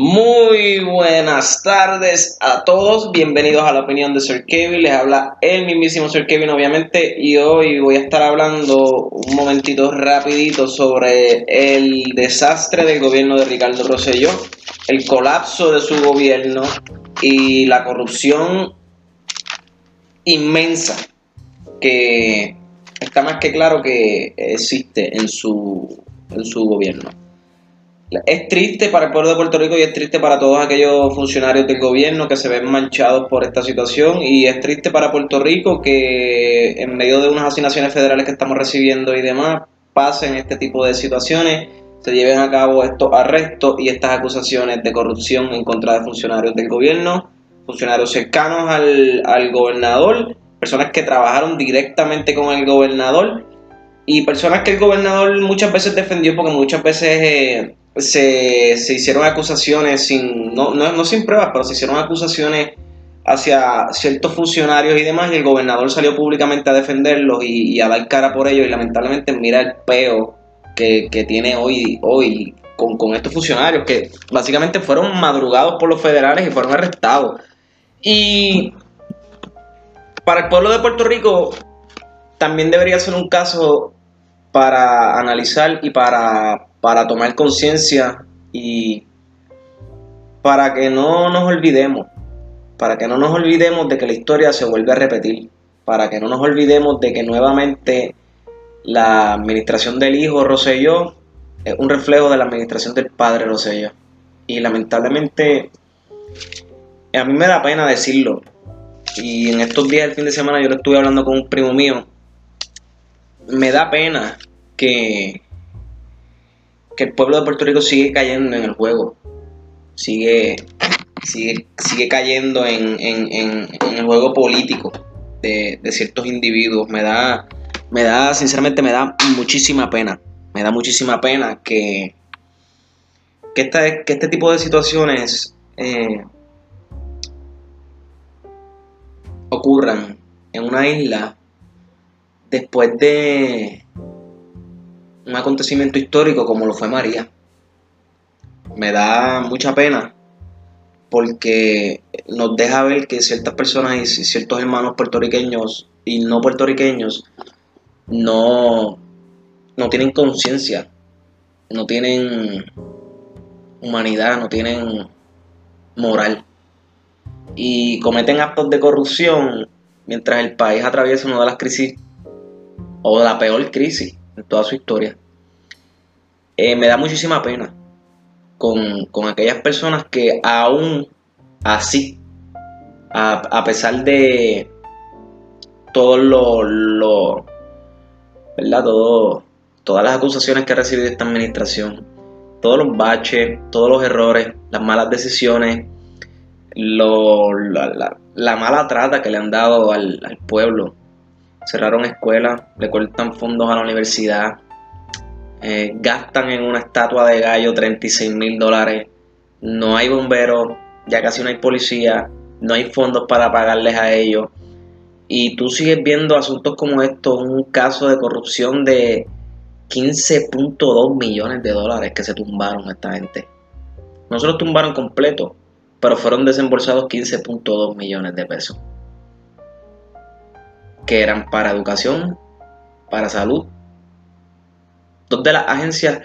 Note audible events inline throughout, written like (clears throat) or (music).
Muy buenas tardes a todos, bienvenidos a la opinión de Sir Kevin, les habla el mismísimo Sir Kevin obviamente. Y hoy voy a estar hablando un momentito rapidito sobre el desastre del gobierno de Ricardo Rosselló, el colapso de su gobierno y la corrupción inmensa que está más que claro que existe en su, en su gobierno. Es triste para el pueblo de Puerto Rico y es triste para todos aquellos funcionarios del gobierno que se ven manchados por esta situación. Y es triste para Puerto Rico que en medio de unas asignaciones federales que estamos recibiendo y demás pasen este tipo de situaciones, se lleven a cabo estos arrestos y estas acusaciones de corrupción en contra de funcionarios del gobierno, funcionarios cercanos al, al gobernador, personas que trabajaron directamente con el gobernador y personas que el gobernador muchas veces defendió porque muchas veces... Eh, se, hicieron acusaciones sin, no, no, sin pruebas, pero se hicieron acusaciones hacia ciertos funcionarios y demás, y el gobernador salió públicamente a defenderlos y, a dar cara por ellos, y lamentablemente mira el peo que, tiene hoy, hoy con, con, estos funcionarios, que básicamente fueron madrugados por los federales y fueron arrestados. Y para el pueblo de Puerto Rico también debería ser un caso para analizar y para para tomar conciencia y para que no nos olvidemos, para que no nos olvidemos de que la historia se vuelve a repetir, para que no nos olvidemos de que nuevamente la administración del hijo Roselló es un reflejo de la administración del padre Roselló. Y lamentablemente, a mí me da pena decirlo. Y en estos días del fin de semana yo lo estuve hablando con un primo mío. Me da pena que que el pueblo de Puerto Rico sigue cayendo en el juego, sigue, sigue, sigue cayendo en, el juego político de, ciertos individuos. Me da, me da, sinceramente, me da muchísima pena. Me da muchísima pena que, que, que este tipo de situaciones eh, ocurran en una isla después de un acontecimiento histórico como lo fue María. Me da mucha pena porque nos deja ver que ciertas personas y ciertos hermanos puertorriqueños y no puertorriqueños no, no tienen conciencia, no tienen humanidad, no tienen moral y cometen actos de corrupción mientras el país atraviesa una de las crisis o la peor crisis en toda su historia. Eh, me da muchísima pena con, aquellas personas que aún así, a, pesar de todo lo, lo ¿verdad? Todo, todas las acusaciones que ha recibido esta administración, todos los baches, todos los errores, las malas decisiones, lo, la, mala trata que le han dado al pueblo, cerraron escuelas, le cortan fondos a la universidad, eh, gastan en una estatua de gallo 36 mil dólares, no hay bomberos, ya casi no hay policía, no hay fondos para pagarles a ellos. Y tú sigues viendo asuntos como estos, un caso de corrupción de 15.2 millones de dólares que se tumbaron a esta gente. No se los tumbaron completo, pero fueron desembolsados 15.2 millones de pesos que eran para educación, para salud. Dos de las agencias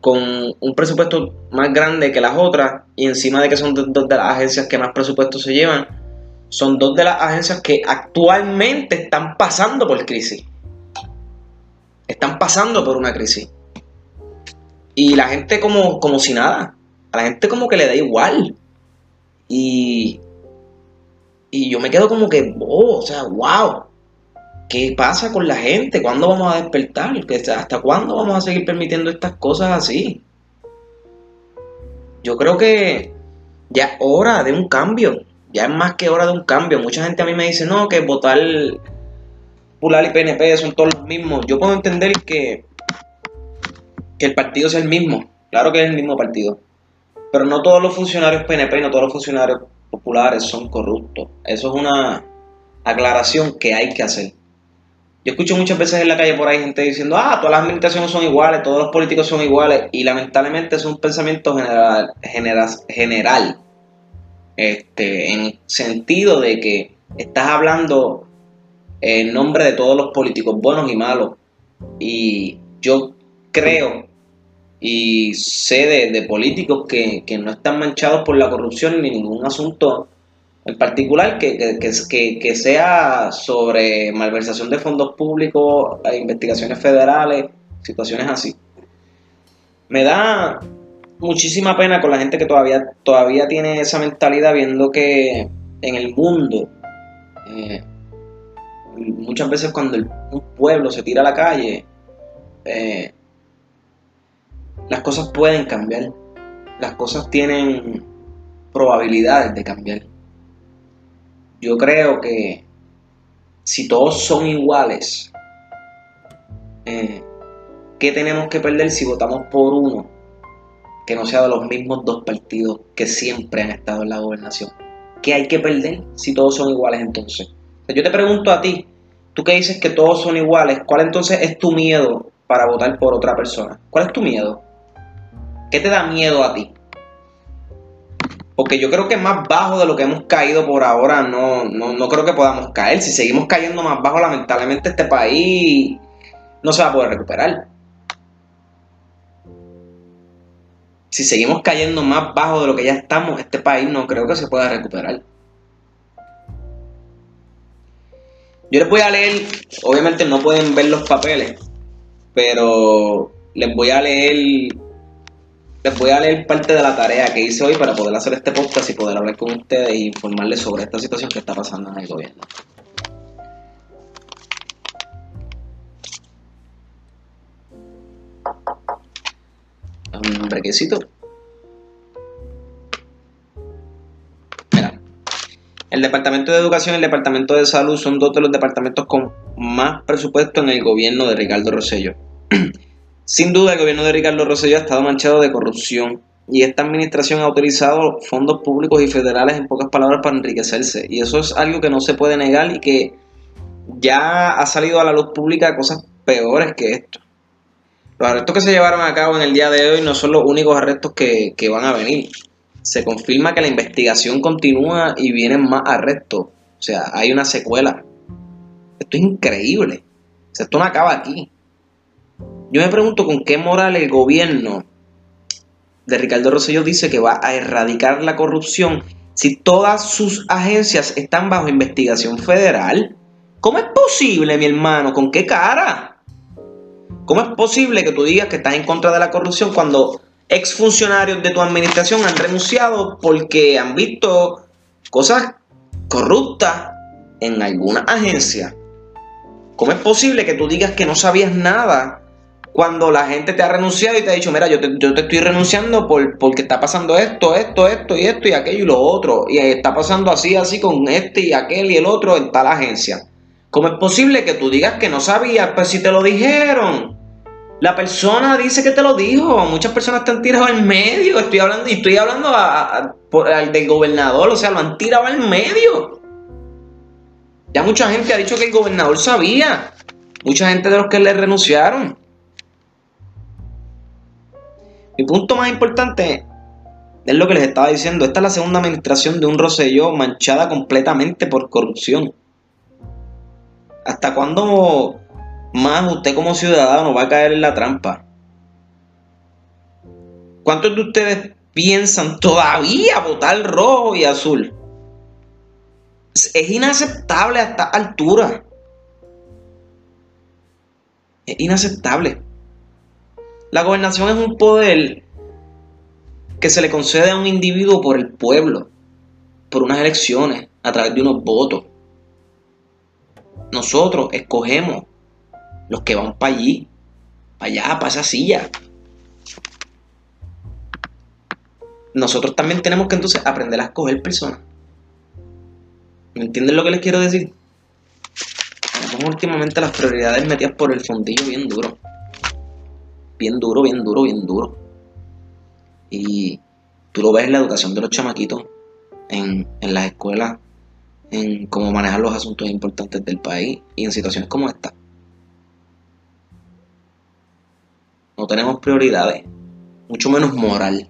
con un presupuesto más grande que las otras y encima de que son dos de las agencias que más presupuesto se llevan, son dos de las agencias que actualmente están pasando por crisis. Están pasando por una crisis. Y la gente como, como si nada. A la gente como que le da igual. Y, y yo me quedo como que, oh, o sea, wow. ¿Qué pasa con la gente? ¿Cuándo vamos a despertar? ¿Hasta cuándo vamos a seguir permitiendo estas cosas así? Yo creo que ya es hora de un cambio. Ya es más que hora de un cambio. Mucha gente a mí me dice, no, que votar Pular y PNP son todos los mismos. Yo puedo entender que, que el partido sea el mismo. Claro que es el mismo partido. Pero no todos los funcionarios PNP y no todos los funcionarios populares son corruptos. Eso es una aclaración que hay que hacer. Yo escucho muchas veces en la calle por ahí gente diciendo, ah, todas las administraciones son iguales, todos los políticos son iguales, y lamentablemente es un pensamiento general, general este, en sentido de que estás hablando en nombre de todos los políticos buenos y malos. Y yo creo y sé de, políticos que, no están manchados por la corrupción ni ningún asunto en particular que, que, que, sea sobre malversación de fondos públicos, investigaciones federales, situaciones así. Me da muchísima pena con la gente que todavía, todavía tiene esa mentalidad viendo que en el mundo eh, muchas veces cuando un pueblo se tira a la calle eh, las cosas pueden cambiar. Las cosas tienen probabilidades de cambiar. Yo creo que si todos son iguales, eh, ¿qué tenemos que perder si votamos por uno que no sea de los mismos dos partidos que siempre han estado en la gobernación? ¿Qué hay que perder si todos son iguales entonces? Yo te pregunto a ti, tú que dices que todos son iguales, ¿cuál entonces es tu miedo para votar por otra persona? ¿Cuál es tu miedo? ¿Qué te da miedo a ti? Porque yo creo que más bajo de lo que hemos caído por ahora no, no, creo que podamos caer. Si seguimos cayendo más bajo, lamentablemente este país no se va a poder recuperar. Si seguimos cayendo más bajo de lo que ya estamos, este país no creo que se pueda recuperar. Yo les voy a leer, obviamente no pueden ver los papeles, pero les voy a leer les voy a leer parte de la tarea que hice hoy para poder hacer este podcast y poder hablar con ustedes e informarles sobre esta situación que está pasando en el gobierno. Un brequecito. Mira, el Departamento de Educación y el Departamento de Salud son dos de los departamentos con más presupuesto en el gobierno de Ricardo Rosello. (clears throat) Sin duda, el gobierno de Ricardo Rosselló ha estado manchado de corrupción y esta administración ha utilizado fondos públicos y federales, en pocas palabras, para enriquecerse. Y eso es algo que no se puede negar y que ya ha salido a la luz pública cosas peores que esto. Los arrestos que se llevaron a cabo en el día de hoy no son los únicos arrestos que, van a venir. Se confirma que la investigación continúa y vienen más arrestos. O sea, hay una secuela. Esto es increíble. esto no acaba aquí. Yo me pregunto con qué moral el gobierno de Ricardo Rosselló dice que va a erradicar la corrupción si todas sus agencias están bajo investigación federal. ¿Cómo es posible, mi hermano? ¿Con qué cara? ¿Cómo es posible que tú digas que estás en contra de la corrupción cuando exfuncionarios de tu administración han renunciado porque han visto cosas corruptas en alguna agencia? ¿Cómo es posible que tú digas que no sabías nada cuando la gente te ha renunciado y te ha dicho, mira, yo te, estoy renunciando por, porque está pasando esto, esto, esto y esto y aquello y lo otro. Y está pasando así, así con este y aquel y el otro en tal agencia. ¿Cómo es posible que tú digas que no sabías? Pues si te lo dijeron. La persona dice que te lo dijo. Muchas personas te han tirado al medio. Estoy hablando, y estoy hablando al del gobernador, o sea, lo han tirado al medio. Ya mucha gente ha dicho que el gobernador sabía. Mucha gente de los que le renunciaron. Mi punto más importante es lo que les estaba diciendo. Esta es la segunda administración de un Rosselló manchada completamente por corrupción. ¿Hasta cuándo más usted como ciudadano va a caer en la trampa? ¿Cuántos de ustedes piensan todavía votar rojo y azul? Es inaceptable a esta altura. Es inaceptable. La gobernación es un poder que se le concede a un individuo por el pueblo, por unas elecciones, a través de unos votos. Nosotros escogemos los que van para allí, para allá, para esa silla. Nosotros también tenemos que entonces aprender a escoger personas. ¿Me entienden lo que les quiero decir? Tenemos últimamente las prioridades metidas por el fondillo bien duro bien duro, bien duro, bien duro. Y tú lo ves en la educación de los chamaquitos, en, en las escuelas, en cómo manejar los asuntos importantes del país y en situaciones como esta. No tenemos prioridades, mucho menos moral.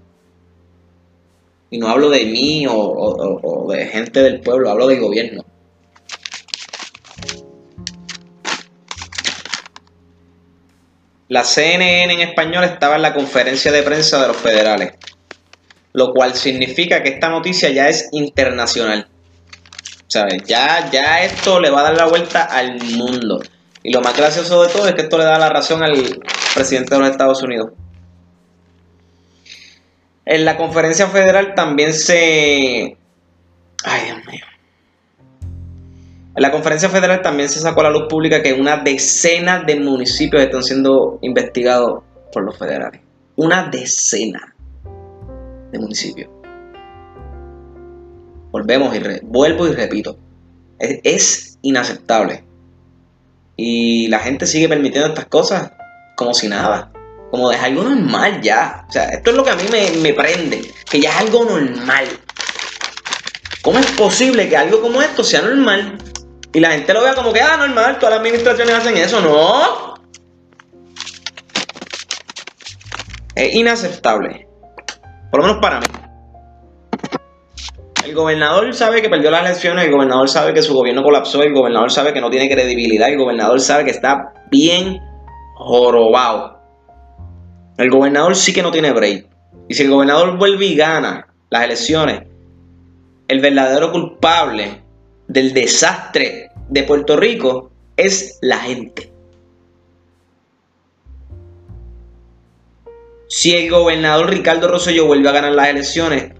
Y no hablo de mí o, o, o de gente del pueblo, hablo del gobierno. La CNN en español estaba en la conferencia de prensa de los federales, lo cual significa que esta noticia ya es internacional. ¿Sabes? Ya, ya esto le va a dar la vuelta al mundo. Y lo más gracioso de todo es que esto le da la razón al presidente de los Estados Unidos. En la conferencia federal también se... Ay, Dios mío. En la conferencia federal también se sacó a la luz pública que una decena de municipios están siendo investigados por los federales. Una decena de municipios. Volvemos y vuelvo y repito. Es, inaceptable. Y la gente sigue permitiendo estas cosas como si nada. Como de algo normal ya. O sea, esto es lo que a mí me, me prende. Que ya es algo normal. ¿Cómo es posible que algo como esto sea normal? Y la gente lo vea como que, ah, normal, todas las administraciones hacen eso. No. Es inaceptable. Por lo menos para mí. El gobernador sabe que perdió las elecciones, el gobernador sabe que su gobierno colapsó, el gobernador sabe que no tiene credibilidad, el gobernador sabe que está bien jorobado. El gobernador sí que no tiene break. Y si el gobernador vuelve y gana las elecciones, el verdadero culpable del desastre de Puerto Rico es la gente. Si el gobernador Ricardo Rosselló vuelve a ganar las elecciones,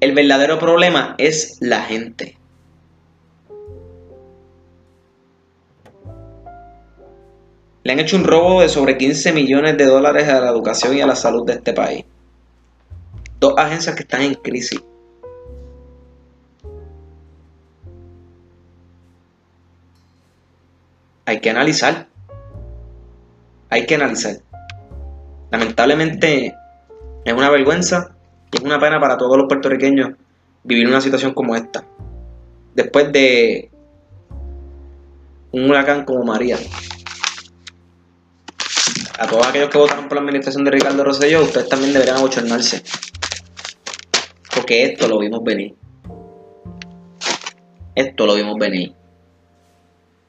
el verdadero problema es la gente. Le han hecho un robo de sobre 15 millones de dólares a la educación y a la salud de este país. Dos agencias que están en crisis. Hay que analizar. Hay que analizar. Lamentablemente es una vergüenza y es una pena para todos los puertorriqueños vivir una situación como esta. Después de un huracán como María. A todos aquellos que votaron por la administración de Ricardo Rosselló, ustedes también deberían abochornarse. Porque esto lo vimos venir. Esto lo vimos venir.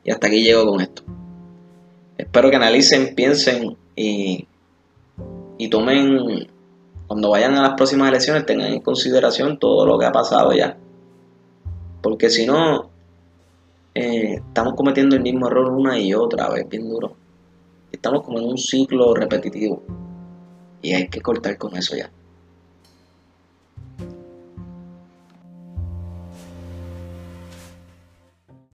Y hasta aquí llego con esto. Espero que analicen, piensen y, y tomen, cuando vayan a las próximas elecciones, tengan en consideración todo lo que ha pasado ya. Porque si no, eh, estamos cometiendo el mismo error una y otra vez, bien duro. Estamos como en un ciclo repetitivo. Y hay que cortar con eso ya.